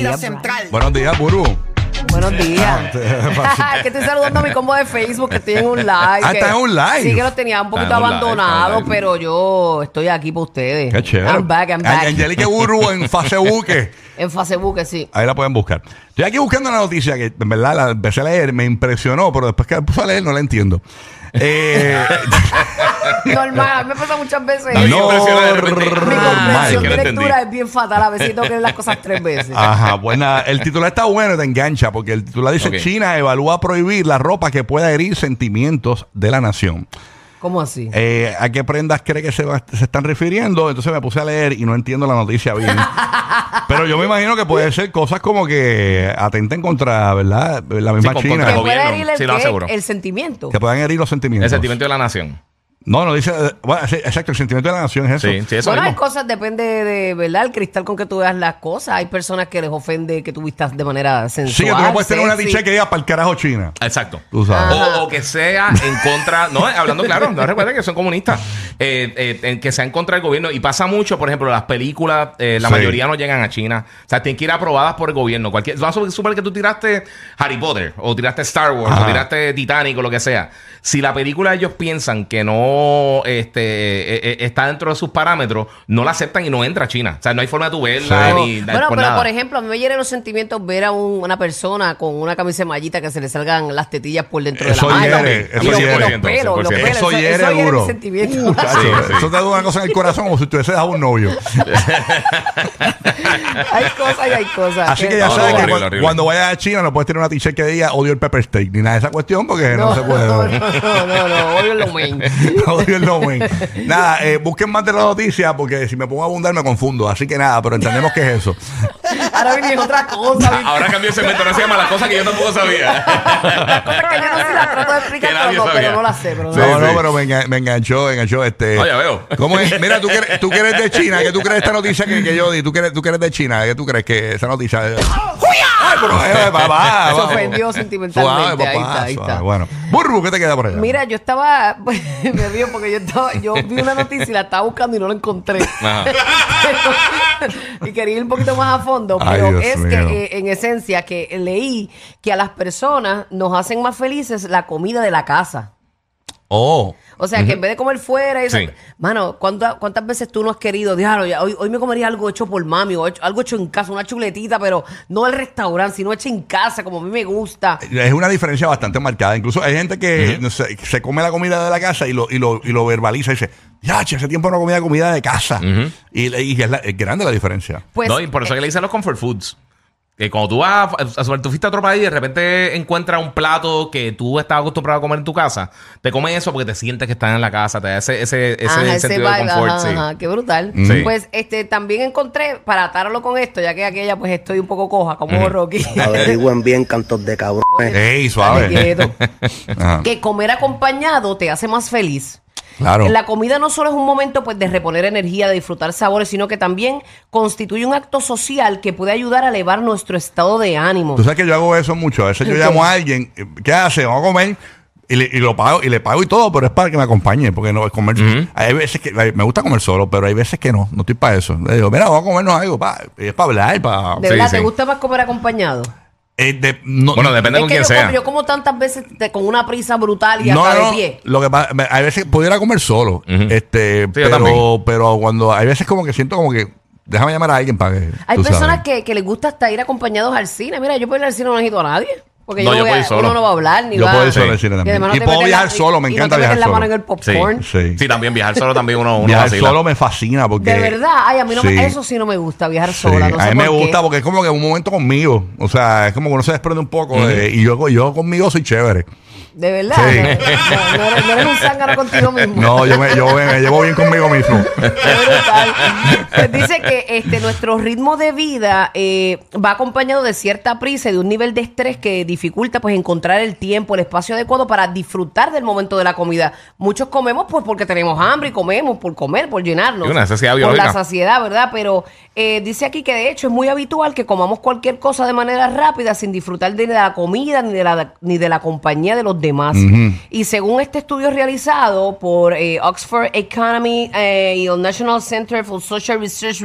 Florida días, Central. Buenos días, Burbu. Buenos Ah, días. que estoy saludando a mi combo de Facebook, que estoy en un live. Ah, que- ¿estás en un live? Sí, que lo tenía un poquito Está en un live, abandonado, está en un live. pero yo estoy aquí para ustedes. Qué chévere. I'm back, I'm back. Angelique Burbu en Facebook. En Facebook, sí. Ahí la pueden buscar. Estoy aquí buscando una noticia que en verdad la empecé a leer, me impresionó, pero después que la puse a leer no la entiendo. Eh, Normal, a mí me pasa muchas veces. De repente. Mi Normal. comprensión de no lectura es bien fatal. A veces tengo que leer las cosas tres veces. Ajá, nada, el titular está bueno y te engancha, porque el titular dice. China evalúa prohibir la ropa que pueda herir sentimientos de la nación. ¿Cómo así? Eh, ¿A qué prendas cree que se, va- se están refiriendo? Entonces me puse a leer y no entiendo la noticia bien. Pero yo me imagino que puede ser cosas como que atenten contra, ¿verdad? La misma China. contra el puede gobierno, herir el, sí, lo aseguro. el sentimiento. Que puedan herir los sentimientos. El sentimiento de la nación. No, no dice. eh, bueno, sí, exacto, el sentimiento de la nación es eso. Sí, sí, eso bueno, hay mismo. cosas, depende de, ¿verdad? El cristal con que tú veas las cosas. Hay personas que les ofende que tú vistas de manera sensual. Sí, que tú no puedes tener una t que diga para el carajo China. Exacto. Tú sabes. O, o que sea en contra, no, hablando claro, no recuerden que son comunistas, eh, eh, en que sea en contra del gobierno. Y pasa mucho, por ejemplo, las películas, eh, la Sí. mayoría no llegan a China. O sea, tienen que ir aprobadas por el gobierno. Cualquier, vamos a suponer que tú tiraste Harry Potter, o tiraste Star Wars, Ajá. o tiraste Titanic, o lo que sea. Si la película ellos piensan que no este, eh, eh, está dentro de sus parámetros, no la aceptan y no entra a China. O sea, no hay forma de tu verla Sí. ni Bueno, por pero nada. por ejemplo, a mí me hieren los sentimientos ver a un- una persona con una camisa de mallita que se le salgan las tetillas por dentro Eso de la malla. eso los, hiere. los pelos, los 100%. pelos. Eso hiere duro. Sí, sí. Eso te da una cosa en el corazón como si tuviese dejado un novio. hay cosas y hay cosas. Así que ya No, sabes no, que horrible, cuando vayas a China no puedes tener una t-shirt que diga odio el pepper steak ni nada de esa cuestión porque no, No, se puede. no, no, no, no, odio lo main. Odio el no win. Nada, eh, busquen más de la noticia porque si me pongo a abundar me confundo. Así que nada, pero entendemos que es eso. Ahora viene otra cosa. Ah, Ahora cambió el segmento, no se llama las cosas que yo tampoco sabía. cosas que yo no sé, las trato de explicar, Que pero nadie no, pero no las sé. Pero no Sí, las no, no, pero me, me enganchó, me enganchó este. Ah, ya veo. ¿Cómo es? Mira, tú que, eres, tú que eres de China, ¿qué tú crees de esta noticia que, que yo di? ¿Tú que, eres, tú que eres de China, ¿qué tú crees que esa noticia? Pero, eh, papá, Se ofendió sentimentalmente. Suave, ahí papá, está, ahí suave. está. Bueno, Burbu, ¿qué te queda por allá? Mira, yo estaba, me río porque yo estaba, yo vi una noticia y la estaba buscando y no la encontré. Y quería ir un poquito más a fondo, Ay, pero Dios es mío. que eh, en esencia que leí que a las personas nos hacen más felices la comida de la casa. Oh. O sea, que en vez de comer fuera y eso, Sí. mano, ¿cuántas, ¿cuántas veces tú no has querido? Diablo, ya, hoy, hoy me comería algo hecho por mami o hecho- algo hecho en casa, una chuletita, pero no al restaurante, sino hecha en casa, como a mí me gusta. Es una diferencia bastante marcada. Incluso hay gente que no sé, se come la comida de la casa y lo, y lo, y lo verbaliza y dice, ya, che, hace tiempo no comía comida de casa. Y, y es, la- es grande la diferencia. Pues, no, y por eso que le dicen los comfort foods. Que cuando tú vas, a, a- tú fuiste a otro país y de repente encuentras un plato que tú estabas acostumbrado a comer en tu casa, te comes eso porque te sientes que estás en la casa, te da ese, ese, ese Ajá, ese sentido de confort. ajá, sí. ajá, qué brutal. Sí. Pues este también encontré, para atarlo con esto, ya que aquella pues estoy un poco coja, como Rocky. Averigüen bien cantos de cabrón. ¡Ey, suave! que comer acompañado te hace más feliz. Claro. La comida no solo es un momento pues de reponer energía, de disfrutar sabores, sino que también constituye un acto social que puede ayudar a elevar nuestro estado de ánimo. Tú sabes que yo hago eso mucho. A veces yo ¿Qué? llamo a alguien, ¿qué hace? Vamos a comer. Y le, y lo pago, y le pago y todo, pero es para que me acompañe, porque no es comer. Ujú. Hay veces que me gusta comer solo, pero hay veces que no, no estoy para eso. Le digo, mira, vamos a comernos algo, pa, y es para hablar, para. ¿De verdad sí. te gusta más comer acompañado? Eh, de- no, Bueno, depende Es con que quién yo, sea. como, yo como tantas veces te- con una prisa brutal y no, hasta no, de pie. Lo que pasa, me- hay veces pudiera comer solo, Ujú. este, pero, también. pero cuando hay veces como que siento como que déjame llamar a alguien para que. Hay tú personas sabes. que, que les gusta hasta ir acompañados al cine. Mira, yo puedo ir al cine no necesito a nadie. Porque No, yo, yo voy puedo a- ir solo. uno no va a hablar ni Yo va puedo ir solo Sí. al cine Y también. además no Y te puedo metes viajar la- solo, me y encanta no te metes viajar la solo. mano en el popcorn. Sí. Sí, también viajar solo también uno, uno Viajar vacila. solo me fascina porque. De verdad, ay, a mí no Sí. me, eso sí no me gusta, viajar Sí, sola. No a mí me por qué. gusta porque es como que un momento conmigo. O sea, es como que uno se desprende un poco. de- y yo, yo conmigo soy chévere. De verdad. Sí. No, no- no eres, no eres un zángano contigo mismo. No, yo me, yo me, me llevo bien conmigo mismo. Brutal. Pues dice que este nuestro ritmo de vida eh, va acompañado de cierta prisa y de un nivel de estrés que dificulta pues encontrar el tiempo, el espacio adecuado para disfrutar del momento de la comida. Muchos comemos pues porque tenemos hambre y comemos por comer, por llenarnos. Y una necesidad Por la saciedad, ¿verdad? Pero eh, dice aquí que de hecho es muy habitual que comamos cualquier cosa de manera rápida sin disfrutar de la comida ni de la, ni de la compañía de los demás. Y según este estudio realizado por eh, Oxford Economy eh, y el National Center for Social Research,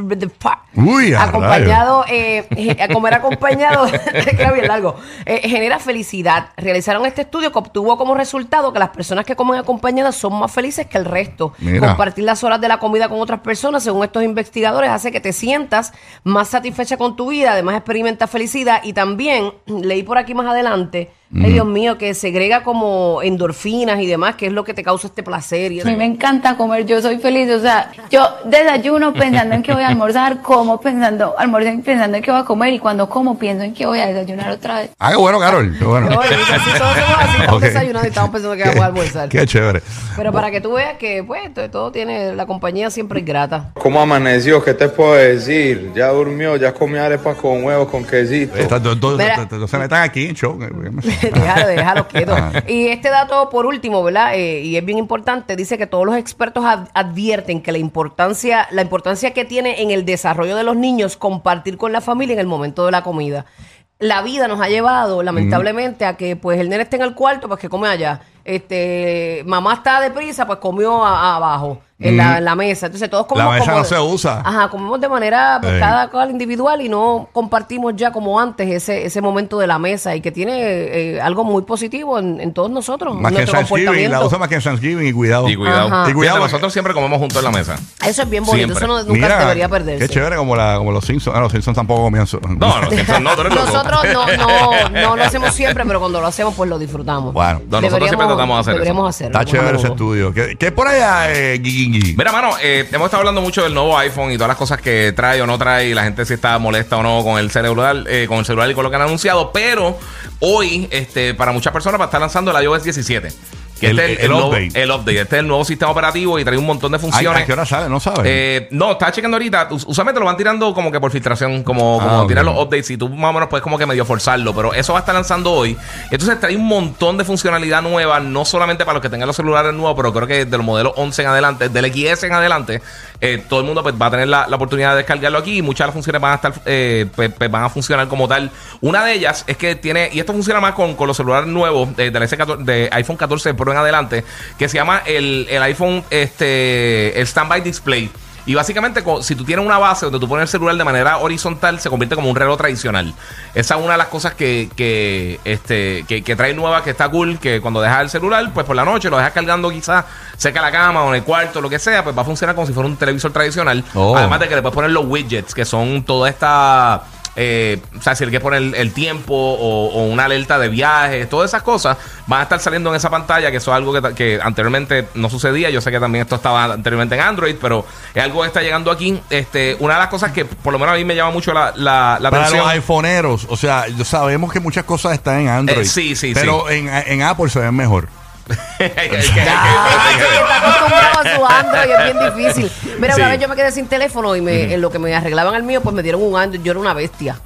Uy, acompañado, eh, eh, a comer acompañado, queda bien largo, genera felicidad. Realizaron este estudio que obtuvo como resultado que las personas que comen acompañadas son más felices que el resto. Mira. Compartir las horas de la comida con otras personas, según estos investigadores, hace que te sientas más satisfecha con tu vida, además experimentas felicidad y también leí por aquí más adelante, ay Dios mío, que segrega como endorfinas y demás, que es lo que te causa este placer. Y A mí me encanta comer, yo soy feliz, o sea, yo desayuno pensando en que voy a almorzar, como pensando, almuerzo pensando en que voy a comer y cuando como pienso en que voy a desayunar otra vez. Ah, qué bueno, Carol. Qué bueno. Qué bonito, así todos somos así, estamos desayunando y estamos pensando que vamos a almorzar. Qué chévere. Pero para que tú veas que, pues, to- todo tiene, la compañía siempre es grata. ¿Cómo amaneció? ¿Qué te puedo decir? Ya durmió, ya comió arepas con huevos, con quesito. Mira. se metan aquí en show. déjalo, déjalo quieto. Ajá. Y este dato, por último, ¿verdad? Eh, y es bien importante, dice que todos los expertos ad- advierten que la importancia, la importancia que tiene en el desarrollo de los niños compartir con la familia en el momento de la comida. La vida nos ha llevado, lamentablemente, a que pues el nene esté en el cuarto, pues que come allá. Este, mamá está deprisa, pues comió a- abajo, en, la, en la mesa. Entonces todos comemos La mesa como no se usa. Ajá, comemos de manera pues, Sí. cada cual individual y no compartimos ya como antes ese, ese momento de la mesa y que tiene eh, algo muy positivo en, en todos nosotros, Más que en nuestro Thanksgiving. La comportamiento. usa más que en Thanksgiving y cuidado. Y cuidado. Ajá. Y cuidado, nosotros siempre comemos juntos en la mesa. Eso es bien bonito, Siempre. eso no- nunca debería perderse. Qué chévere como, la, como los Simpsons. Ah, los Simpsons tampoco comían No, no, siempre no. Nosotros no, no, no lo hacemos siempre, pero cuando lo hacemos, pues lo disfrutamos. Bueno. No, nosotros siempre tratamos de hacer eso. Deberíamos hacerlo. Está chévere ese estudio. ¿Qué, qué por allá, eh, Gigi? Mira, mano, eh, hemos estado hablando mucho del nuevo iPhone y todas las cosas que trae o no trae, y la gente si está molesta o no con el celular, eh, con el celular y con lo que han anunciado. Pero hoy, este, para muchas personas, va a estar lanzando el iOS 17. Que El- este es el nuevo- update. el update. Este es el nuevo sistema operativo y trae un montón de funciones. ¿A qué hora sale? No sabes. Eh, no, estaba chequeando ahorita. Us- Usualmente lo van tirando como que por filtración, como, Ah, como ok. tirar los updates y tú más o menos puedes como que medio forzarlo. Pero eso va a estar lanzando hoy. Entonces trae un montón de funcionalidad nueva, no solamente para los que tengan los celulares nuevos, pero creo que de los modelos 11 en adelante, del XS en adelante, eh, todo el mundo pues, va a tener la, la oportunidad de descargarlo aquí y muchas de las funciones van a estar, eh, pues, pues, van a funcionar como tal. Una de ellas es que tiene, y esto funciona más con, con los celulares nuevos eh, del S14 de iPhone 14 Pro en adelante, que se llama el, el iPhone, este, el Standby Display. Y básicamente, si tú tienes una base donde tú pones el celular de manera horizontal, se convierte como un reloj tradicional. Esa es una de las cosas que, que, este, que, que trae nueva, que está cool, que cuando dejas el celular, pues por la noche lo dejas cargando quizás cerca de la cama o en el cuarto, lo que sea, pues va a funcionar como si fuera un televisor tradicional. Oh. Además de que le puedes poner los widgets, que son toda esta... eh, o sea, si le quieres poner el, el tiempo o, o una alerta de viajes, todas esas cosas van a estar saliendo en esa pantalla, que eso es algo que, anteriormente no sucedía. Yo sé que también esto estaba anteriormente en Android, pero es algo que está llegando aquí. Este, una de las cosas que por lo menos a mí me llama mucho la, la, la Para atención. los iPhoneeros, o sea, sabemos que muchas cosas están en Android. Eh, sí, sí, Pero En, en Apple se ven mejor. Ah, está acostumbrado a su Android, es bien difícil. Mira, Sí. una vez yo me quedé sin teléfono y me, en lo que me arreglaban el mío, pues me dieron un Android. Yo era una bestia.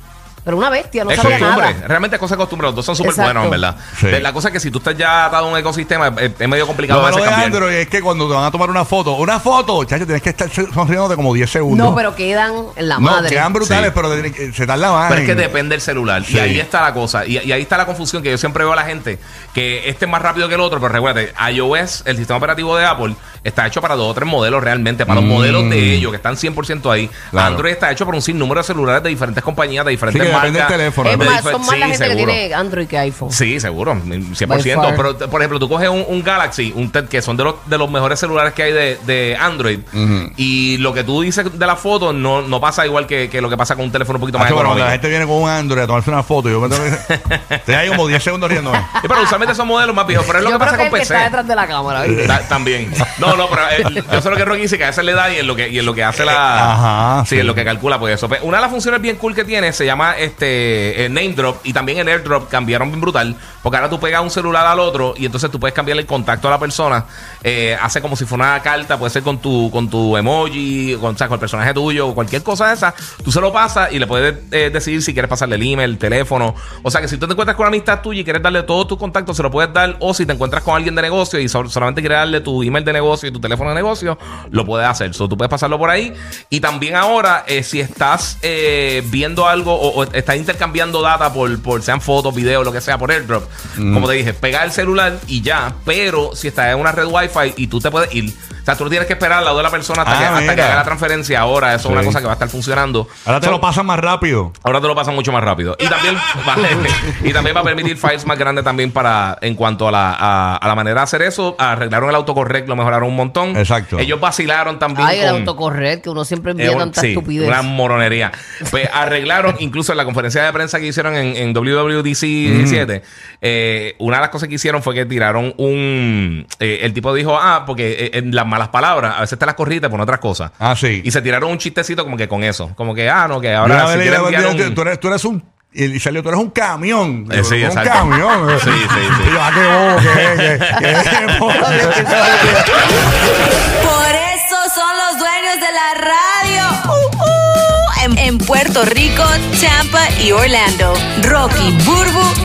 Pero una bestia, no es sabía costumbre, nada. realmente es cosa de costumbre. Los dos son súper buenos, en verdad. Sí. La cosa es que si tú estás ya atado a un ecosistema, es, es medio complicado Lo malo de. Android es que cuando te van a tomar una foto, una foto, chacho, tienes que estar sonriendo como 10 segundos. No, pero quedan en la No, madre. quedan brutales, Sí. pero te se tarda más. Pero es que en- depende del celular. Sí. Y ahí está la cosa. Y, y ahí está la confusión que yo siempre veo a la gente. Que este es más rápido que el otro. Pero recuérdate, iOS, el sistema operativo de Apple, está hecho para dos o tres modelos realmente. Para los Mm. modelos de ellos, que están 100% ahí. Claro. Android está hecho por un sinnúmero de celulares de diferentes compañías, de Sí, diferentes que marcas. depende del teléfono. Es más, son más la sí, gente que seguro. tiene Android que iPhone. Sí, seguro, By 100%. far. Pero, por ejemplo, tú coges un, un Galaxy, un TED, que son de los, de los mejores celulares que hay de, de Android, y lo que tú dices de la foto no, no pasa igual que, que lo que pasa con un teléfono un poquito más económico. la gente viene con un Android a tomarse una foto, yo me tengo que. Estoy ahí como 10 segundos riéndome. Y pero usualmente son modelos más viejos, pero es lo Yo que pasa que con el que PC. está detrás de la cámara. ¿viste? Ta- también. No, no, pero eh, yo sé lo que Rocky dice que a veces le da y en lo que, y en lo que hace la. Ajá, Sí, en lo que calcula, pues eso. Pues, Una de las funciones bien cool que tiene se llama este eh, Name Drop y también el AirDrop cambiaron bien brutal. Porque ahora tú pegas un celular al otro y entonces tú puedes cambiarle el contacto a la persona. Eh, hace como si fuera una carta, puede ser con tu, con tu emoji, con, o sea, con el personaje tuyo, o cualquier cosa de esa. Tú se lo pasas y le puedes eh, decidir si quieres pasarle el email, el teléfono. O sea que si tú te encuentras con una amistad tuya y quieres darle todos tus contactos, se lo puedes dar. O si te encuentras con alguien de negocio y so- solamente quieres darle tu email de negocio y tu teléfono de negocio, lo puedes hacer. So, tú puedes pasarlo por ahí. Y también ahora, eh, si estás eh, viendo algo o, o estás intercambiando data por, por sean fotos, videos, lo que sea, por airdrop, como te dije, pega el celular y ya. Pero si estás en una red wifi y tú te puedes ir. O sea, tú no tienes que esperar al lado de la persona hasta, Ah, que, hasta que haga la transferencia. Ahora, eso es una cosa que va a estar funcionando. Ahora te So- lo pasan más rápido. Ahora te lo pasan mucho más rápido. Y también, vale, y también va a permitir files más grandes también para en cuanto a la, a, a la manera de hacer eso. Arreglaron el autocorrect, lo mejoraron un montón. Exacto. Ellos vacilaron también. Ay, el con- autocorrect, que uno siempre eh, envía un- tanta sí, estupidez. Una moronería. Pues arreglaron, incluso en la conferencia de prensa que hicieron en, en WWDC 17, eh, una de las cosas que hicieron fue que tiraron un. eh, el tipo dijo, ah, porque eh, en las malas palabras, a veces te las corriste por otras cosas. Ah, sí. Y se tiraron un chistecito como que con eso. Como que, ah, no, que Ahora, ahora si quieres enviar un- tú, eres, tú eres un. Y salió, tú eres un camión. Eh, sí, un exacto. camión. Sí, sí, sí. Y yo, ah, qué bobo, qué, qué, qué bobo. Por eso son los dueños de la radio. Uh, uh. En, en Puerto Rico, Tampa y Orlando. Rocky, Burbu